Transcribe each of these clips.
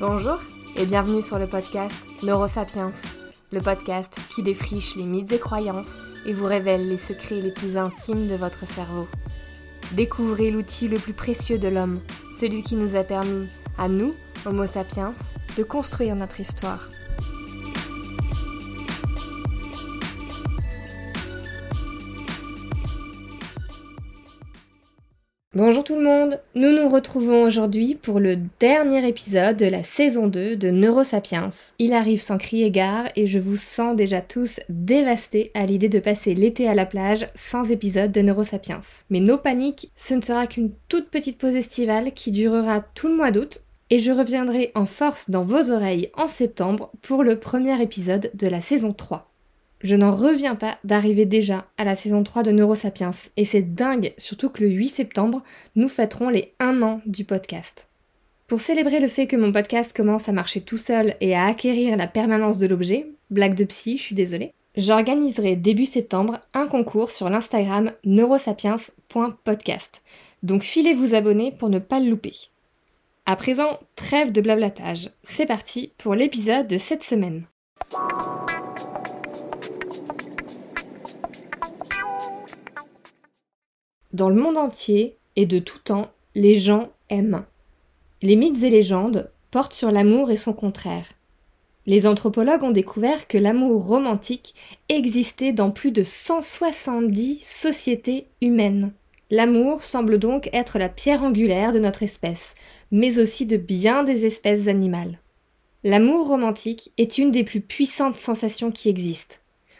Bonjour et bienvenue sur le podcast Neurosapiens, le podcast qui défriche les mythes et croyances et vous révèle les secrets les plus intimes de votre cerveau. Découvrez l'outil le plus précieux de l'homme, celui qui nous a permis, à nous, Homo sapiens, de construire notre histoire. Bonjour tout le monde, nous nous retrouvons aujourd'hui pour le dernier épisode de la saison 2 de Neurosapiens. Il arrive sans crier gare et je vous sens déjà tous dévastés à l'idée de passer l'été à la plage sans épisode de Neurosapiens. Mais nos paniques, ce ne sera qu'une toute petite pause estivale qui durera tout le mois d'août et je reviendrai en force dans vos oreilles en septembre pour le premier épisode de la saison 3. Je n'en reviens pas d'arriver déjà à la saison 3 de Neurosapiens et c'est dingue, surtout que le 8 septembre, nous fêterons les 1 an du podcast. Pour célébrer le fait que mon podcast commence à marcher tout seul et à acquérir la permanence de l'objet, blague de psy, je suis désolée, j'organiserai début septembre un concours sur l'Instagram neurosapiens.podcast. Donc filez vous abonner pour ne pas le louper. À présent, trêve de blablatage. C'est parti pour l'épisode de cette semaine. Dans le monde entier et de tout temps, les gens aiment. Les mythes et légendes portent sur l'amour et son contraire. Les anthropologues ont découvert que l'amour romantique existait dans plus de 170 sociétés humaines. L'amour semble donc être la pierre angulaire de notre espèce, mais aussi de bien des espèces animales. L'amour romantique est une des plus puissantes sensations qui existent.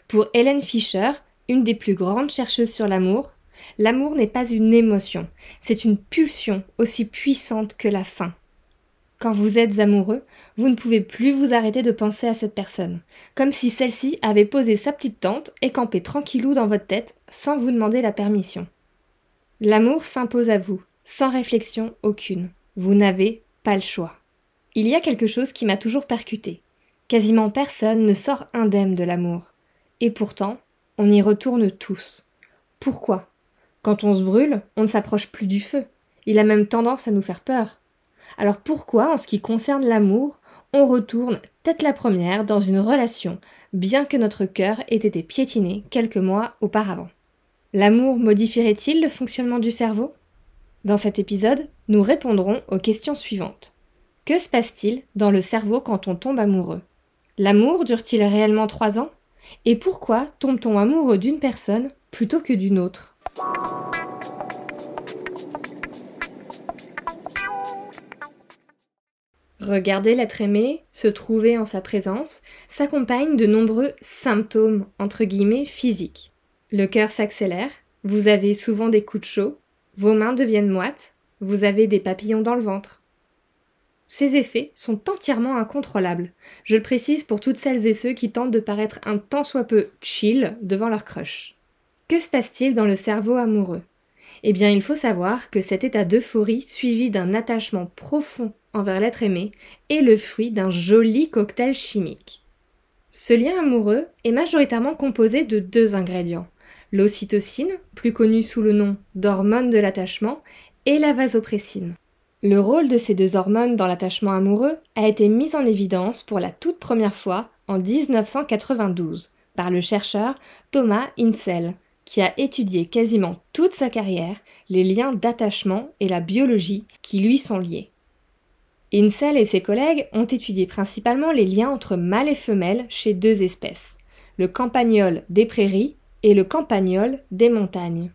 Pour Helen Fisher, une des plus grandes chercheuses sur l'amour, L'amour n'est pas une émotion, c'est une pulsion aussi puissante que la faim. Quand vous êtes amoureux, vous ne pouvez plus vous arrêter de penser à cette personne, comme si celle-ci avait posé sa petite tente et campé tranquillou dans votre tête sans vous demander la permission. L'amour s'impose à vous, sans réflexion aucune. Vous n'avez pas le choix. Il y a quelque chose qui m'a toujours percuté. Quasiment personne ne sort indemne de l'amour. Et pourtant, on y retourne tous. Pourquoi? Quand on se brûle, on ne s'approche plus du feu. Il a même tendance à nous faire peur. Alors pourquoi, en ce qui concerne l'amour, on retourne tête la première dans une relation, bien que notre cœur ait été piétiné quelques mois auparavant? L'amour modifierait-il le fonctionnement du cerveau? Dans cet épisode, nous répondrons aux questions suivantes. Que se passe-t-il dans le cerveau quand on tombe amoureux? L'amour dure-t-il réellement trois ans? Et pourquoi tombe-t-on amoureux d'une personne plutôt que d'une autre? Regarder l'être aimé, se trouver en sa présence, s'accompagne de nombreux symptômes, entre guillemets, physiques. Le cœur s'accélère, vous avez souvent des coups de chaud, vos mains deviennent moites, vous avez des papillons dans le ventre. Ces effets sont entièrement incontrôlables. Je le précise pour toutes celles et ceux qui tentent de paraître un tant soit peu chill devant leur crush. Que se passe-t-il dans le cerveau amoureux? Eh bien, il faut savoir que cet état d'euphorie suivi d'un attachement profond envers l'être aimé est le fruit d'un joli cocktail chimique. Ce lien amoureux est majoritairement composé de deux ingrédients, l'ocytocine, plus connue sous le nom d'hormone de l'attachement, et la vasopressine. Le rôle de ces deux hormones dans l'attachement amoureux a été mis en évidence pour la toute première fois en 1992 par le chercheur Thomas Insel, qui a étudié quasiment toute sa carrière les liens d'attachement et la biologie qui lui sont liés. Insel et ses collègues ont étudié principalement les liens entre mâles et femelles chez deux espèces, le campagnol des prairies et le campagnol des montagnes.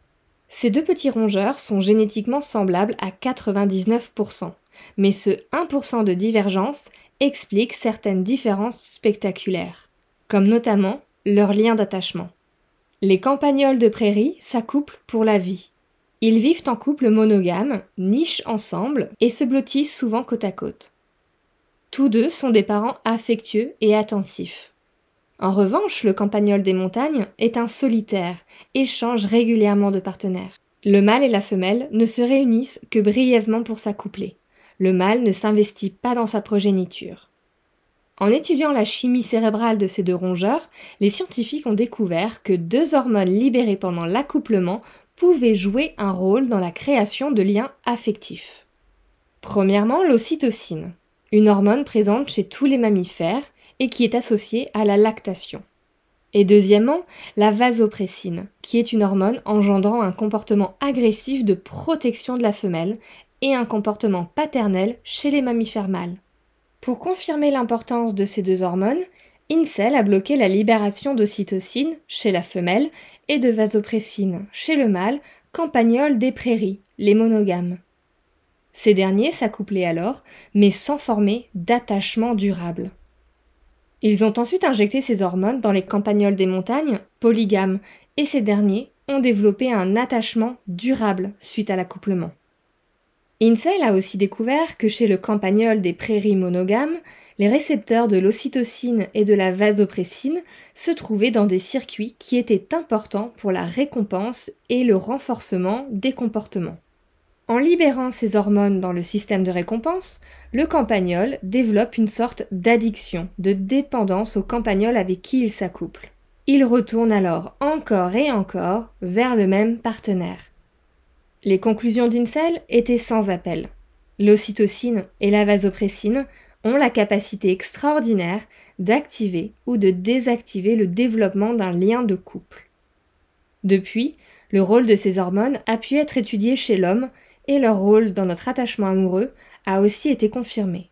Ces deux petits rongeurs sont génétiquement semblables à 99%, mais ce 1% de divergence explique certaines différences spectaculaires, comme notamment leur lien d'attachement. Les campagnols de prairie s'accouplent pour la vie. Ils vivent en couple monogame, nichent ensemble et se blottissent souvent côte à côte. Tous deux sont des parents affectueux et attentifs. En revanche, le campagnol des montagnes est un solitaire et change régulièrement de partenaire. Le mâle et la femelle ne se réunissent que brièvement pour s'accoupler. Le mâle ne s'investit pas dans sa progéniture. En étudiant la chimie cérébrale de ces deux rongeurs, les scientifiques ont découvert que deux hormones libérées pendant l'accouplement pouvaient jouer un rôle dans la création de liens affectifs. Premièrement, l'ocytocine. une hormone présente chez tous les mammifères et qui est associée à la lactation. Et deuxièmement, la vasopressine, qui est une hormone engendrant un comportement agressif de protection de la femelle et un comportement paternel chez les mammifères mâles. Pour confirmer l'importance de ces deux hormones, Incel a bloqué la libération d'ocytocine chez la femelle et de vasopressine chez le mâle campagnol des prairies, les monogames. Ces derniers s'accouplaient alors, mais sans former d'attachement durable. Ils ont ensuite injecté ces hormones dans les campagnols des montagnes, polygames, et ces derniers ont développé un attachement durable suite à l'accouplement. Insel a aussi découvert que chez le campagnol des prairies monogames, les récepteurs de l'ocytocine et de la vasopressine se trouvaient dans des circuits qui étaient importants pour la récompense et le renforcement des comportements. En libérant ces hormones dans le système de récompense, le campagnol développe une sorte d'addiction, de dépendance au campagnol avec qui il s'accouple. Il retourne alors encore et encore vers le même partenaire. Les conclusions d'Incel étaient sans appel. L'ocytocine et la vasopressine ont la capacité extraordinaire d'activer ou de désactiver le développement d'un lien de couple. Depuis, le rôle de ces hormones a pu être étudié chez l'homme et leur rôle dans notre attachement amoureux a aussi été confirmé.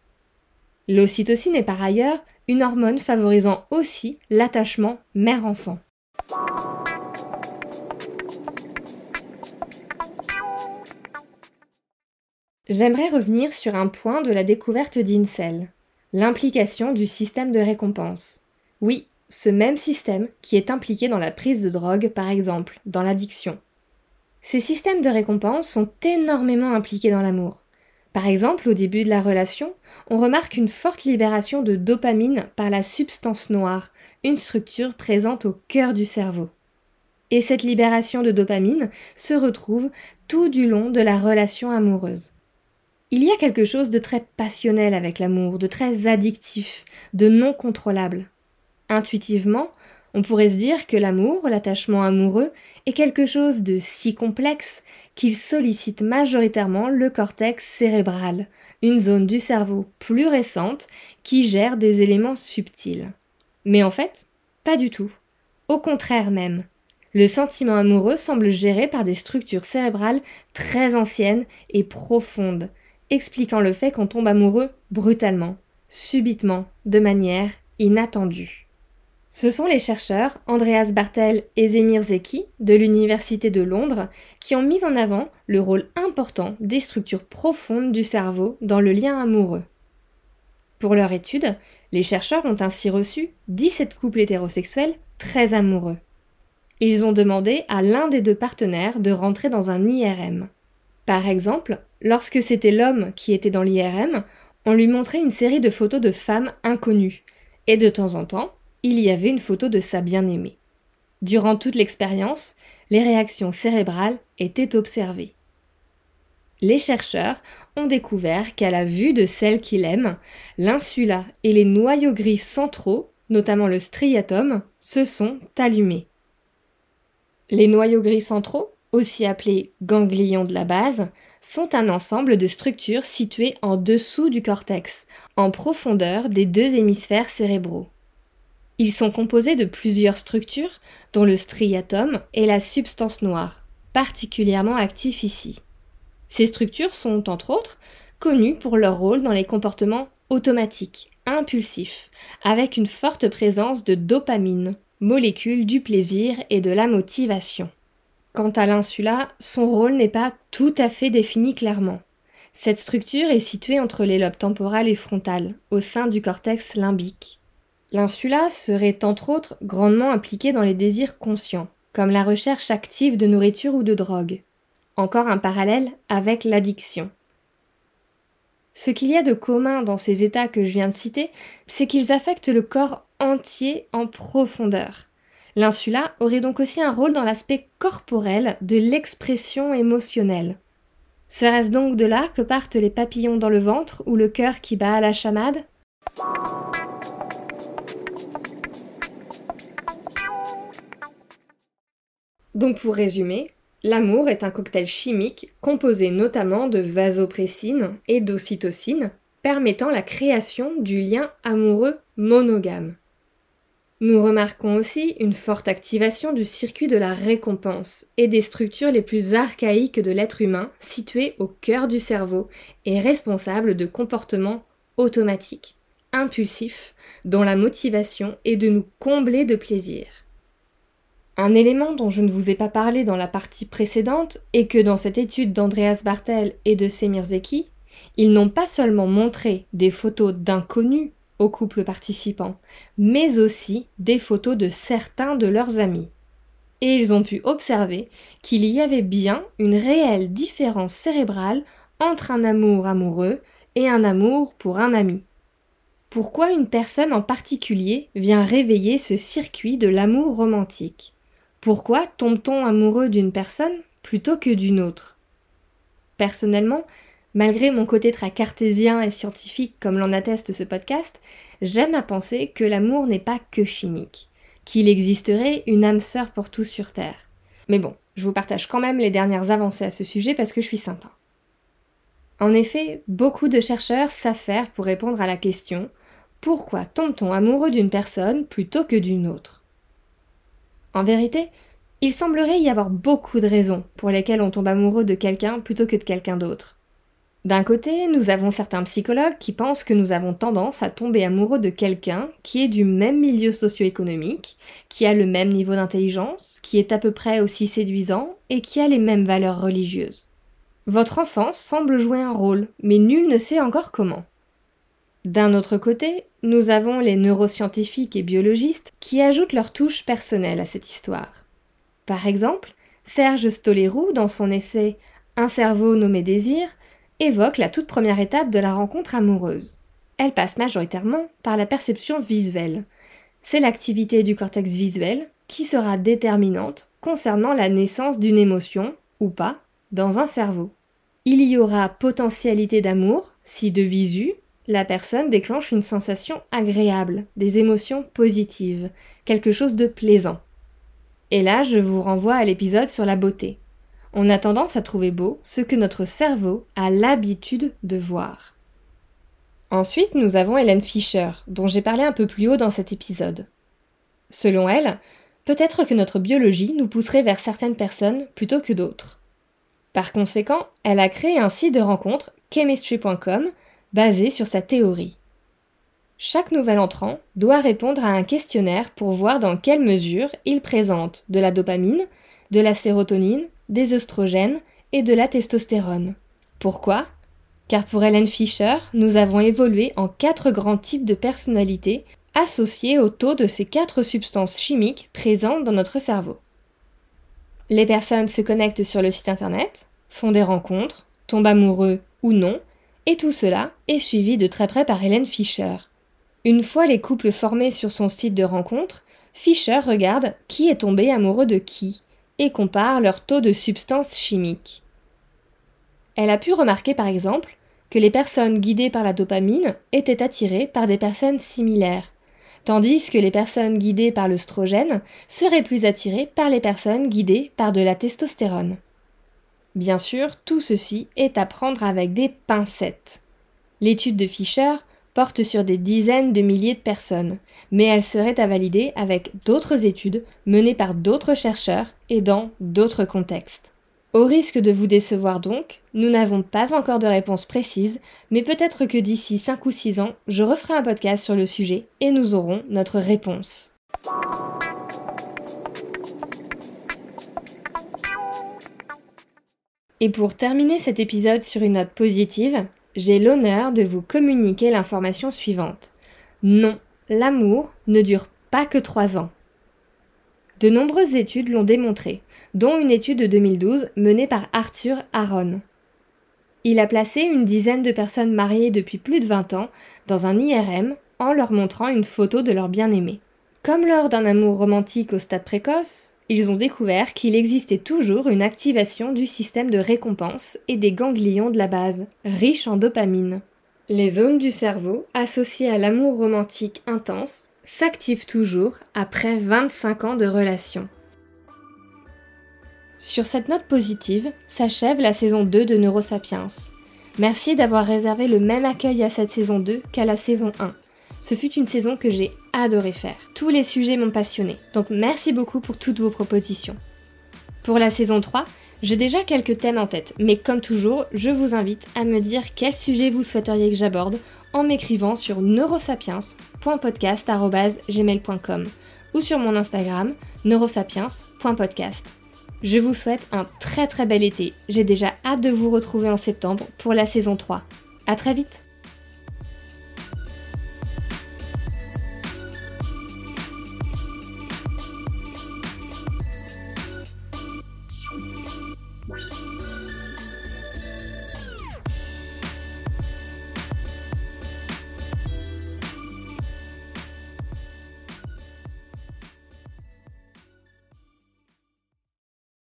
L'ocytocine est par ailleurs une hormone favorisant aussi l'attachement mère-enfant. J'aimerais revenir sur un point de la découverte d'Incel, l'implication du système de récompense. Oui, ce même système qui est impliqué dans la prise de drogue, par exemple, dans l'addiction. Ces systèmes de récompense sont énormément impliqués dans l'amour. Par exemple, au début de la relation, on remarque une forte libération de dopamine par la substance noire, une structure présente au cœur du cerveau. Et cette libération de dopamine se retrouve tout du long de la relation amoureuse. Il y a quelque chose de très passionnel avec l'amour, de très addictif, de non contrôlable. Intuitivement, on pourrait se dire que l'amour, l'attachement amoureux, est quelque chose de si complexe qu'il sollicite majoritairement le cortex cérébral, une zone du cerveau plus récente qui gère des éléments subtils. Mais en fait, pas du tout. Au contraire même. Le sentiment amoureux semble géré par des structures cérébrales très anciennes et profondes, expliquant le fait qu'on tombe amoureux brutalement, subitement, de manière inattendue. Ce sont les chercheurs Andreas Bartel et Zemir Zeki de l'Université de Londres qui ont mis en avant le rôle important des structures profondes du cerveau dans le lien amoureux. Pour leur étude, les chercheurs ont ainsi reçu 17 couples hétérosexuels très amoureux. Ils ont demandé à l'un des deux partenaires de rentrer dans un IRM. Par exemple, lorsque c'était l'homme qui était dans l'IRM, on lui montrait une série de photos de femmes inconnues, et de temps en temps, il y avait une photo de sa bien-aimée. Durant toute l'expérience, les réactions cérébrales étaient observées. Les chercheurs ont découvert qu'à la vue de celle qu'il aime, l'insula et les noyaux gris centraux, notamment le striatum, se sont allumés. Les noyaux gris centraux aussi appelés ganglions de la base, sont un ensemble de structures situées en dessous du cortex, en profondeur des deux hémisphères cérébraux. Ils sont composés de plusieurs structures, dont le striatum et la substance noire, particulièrement actifs ici. Ces structures sont, entre autres, connues pour leur rôle dans les comportements automatiques, impulsifs, avec une forte présence de dopamine, molécule du plaisir et de la motivation. Quant à l'insula, son rôle n'est pas tout à fait défini clairement. Cette structure est située entre les lobes temporal et frontal, au sein du cortex limbique. L'insula serait entre autres grandement impliquée dans les désirs conscients, comme la recherche active de nourriture ou de drogue. Encore un parallèle avec l'addiction. Ce qu'il y a de commun dans ces états que je viens de citer, c'est qu'ils affectent le corps entier en profondeur. L'insula aurait donc aussi un rôle dans l'aspect corporel de l'expression émotionnelle. Serait-ce donc de là que partent les papillons dans le ventre ou le cœur qui bat à la chamade? Donc pour résumer, l'amour est un cocktail chimique composé notamment de vasopressine et d'ocytocine, permettant la création du lien amoureux monogame. Nous remarquons aussi une forte activation du circuit de la récompense et des structures les plus archaïques de l'être humain situées au cœur du cerveau et responsables de comportements automatiques, impulsifs, dont la motivation est de nous combler de plaisir. Un élément dont je ne vous ai pas parlé dans la partie précédente est que dans cette étude d'Andreas Bartel et de Semir Zeki, ils n'ont pas seulement montré des photos d'inconnus aux couples participants, mais aussi des photos de certains de leurs amis. Et ils ont pu observer qu'il y avait bien une réelle différence cérébrale entre un amour amoureux et un amour pour un ami. Pourquoi une personne en particulier vient réveiller ce circuit de l'amour romantique? Pourquoi tombe-t-on amoureux d'une personne plutôt que d'une autre? Personnellement, Malgré mon côté très cartésien et scientifique comme l'en atteste ce podcast, j'aime à penser que l'amour n'est pas que chimique, qu'il existerait une âme sœur pour tous sur Terre. Mais bon, je vous partage quand même les dernières avancées à ce sujet parce que je suis sympa. En effet, beaucoup de chercheurs s'affairent pour répondre à la question pourquoi tombe-t-on amoureux d'une personne plutôt que d'une autre? En vérité, il semblerait y avoir beaucoup de raisons pour lesquelles on tombe amoureux de quelqu'un plutôt que de quelqu'un d'autre. D'un côté, nous avons certains psychologues qui pensent que nous avons tendance à tomber amoureux de quelqu'un qui est du même milieu socio-économique, qui a le même niveau d'intelligence, qui est à peu près aussi séduisant et qui a les mêmes valeurs religieuses. Votre enfance semble jouer un rôle, mais nul ne sait encore comment. D'un autre côté, nous avons les neuroscientifiques et biologistes qui ajoutent leur touche personnelle à cette histoire. Par exemple, Serge Stoleroux, dans son essai Un cerveau nommé désir, évoque la toute première étape de la rencontre amoureuse. Elle passe majoritairement par la perception visuelle. C'est l'activité du cortex visuel qui sera déterminante concernant la naissance d'une émotion, ou pas, dans un cerveau. Il y aura potentialité d'amour si de visu, la personne déclenche une sensation agréable, des émotions positives, quelque chose de plaisant. Et là, je vous renvoie à l'épisode sur la beauté on a tendance à trouver beau ce que notre cerveau a l'habitude de voir. Ensuite, nous avons Hélène Fischer, dont j'ai parlé un peu plus haut dans cet épisode. Selon elle, peut-être que notre biologie nous pousserait vers certaines personnes plutôt que d'autres. Par conséquent, elle a créé un site de rencontre, chemistry.com, basé sur sa théorie. Chaque nouvel entrant doit répondre à un questionnaire pour voir dans quelle mesure il présente de la dopamine, de la sérotonine, des œstrogènes et de la testostérone. Pourquoi? Car pour Helen Fischer, nous avons évolué en quatre grands types de personnalités associés au taux de ces quatre substances chimiques présentes dans notre cerveau. Les personnes se connectent sur le site internet, font des rencontres, tombent amoureux ou non, et tout cela est suivi de très près par Hélène Fischer. Une fois les couples formés sur son site de rencontre, Fischer regarde qui est tombé amoureux de qui, et compare leur taux de substances chimiques. Elle a pu remarquer par exemple que les personnes guidées par la dopamine étaient attirées par des personnes similaires, tandis que les personnes guidées par l'œstrogène seraient plus attirées par les personnes guidées par de la testostérone. Bien sûr, tout ceci est à prendre avec des pincettes. L'étude de Fischer porte sur des dizaines de milliers de personnes, mais elle serait à valider avec d'autres études menées par d'autres chercheurs et dans d'autres contextes. Au risque de vous décevoir donc, nous n'avons pas encore de réponse précise, mais peut-être que d'ici 5 ou 6 ans, je referai un podcast sur le sujet et nous aurons notre réponse. Et pour terminer cet épisode sur une note positive, j'ai l'honneur de vous communiquer l'information suivante. Non, l'amour ne dure pas que trois ans. De nombreuses études l'ont démontré, dont une étude de 2012 menée par Arthur Aaron. Il a placé une dizaine de personnes mariées depuis plus de 20 ans dans un IRM en leur montrant une photo de leur bien-aimé. Comme lors d'un amour romantique au stade précoce, ils ont découvert qu'il existait toujours une activation du système de récompense et des ganglions de la base, riches en dopamine. Les zones du cerveau associées à l'amour romantique intense s'activent toujours après 25 ans de relation. Sur cette note positive s'achève la saison 2 de Neurosapiens. Merci d'avoir réservé le même accueil à cette saison 2 qu'à la saison 1. Ce fut une saison que j'ai adoré faire. Tous les sujets m'ont passionné, donc merci beaucoup pour toutes vos propositions. Pour la saison 3, j'ai déjà quelques thèmes en tête, mais comme toujours, je vous invite à me dire quel sujet vous souhaiteriez que j'aborde en m'écrivant sur neurosapiens.podcast.gmail.com ou sur mon Instagram neurosapiens.podcast. Je vous souhaite un très très bel été. J'ai déjà hâte de vous retrouver en septembre pour la saison 3. À très vite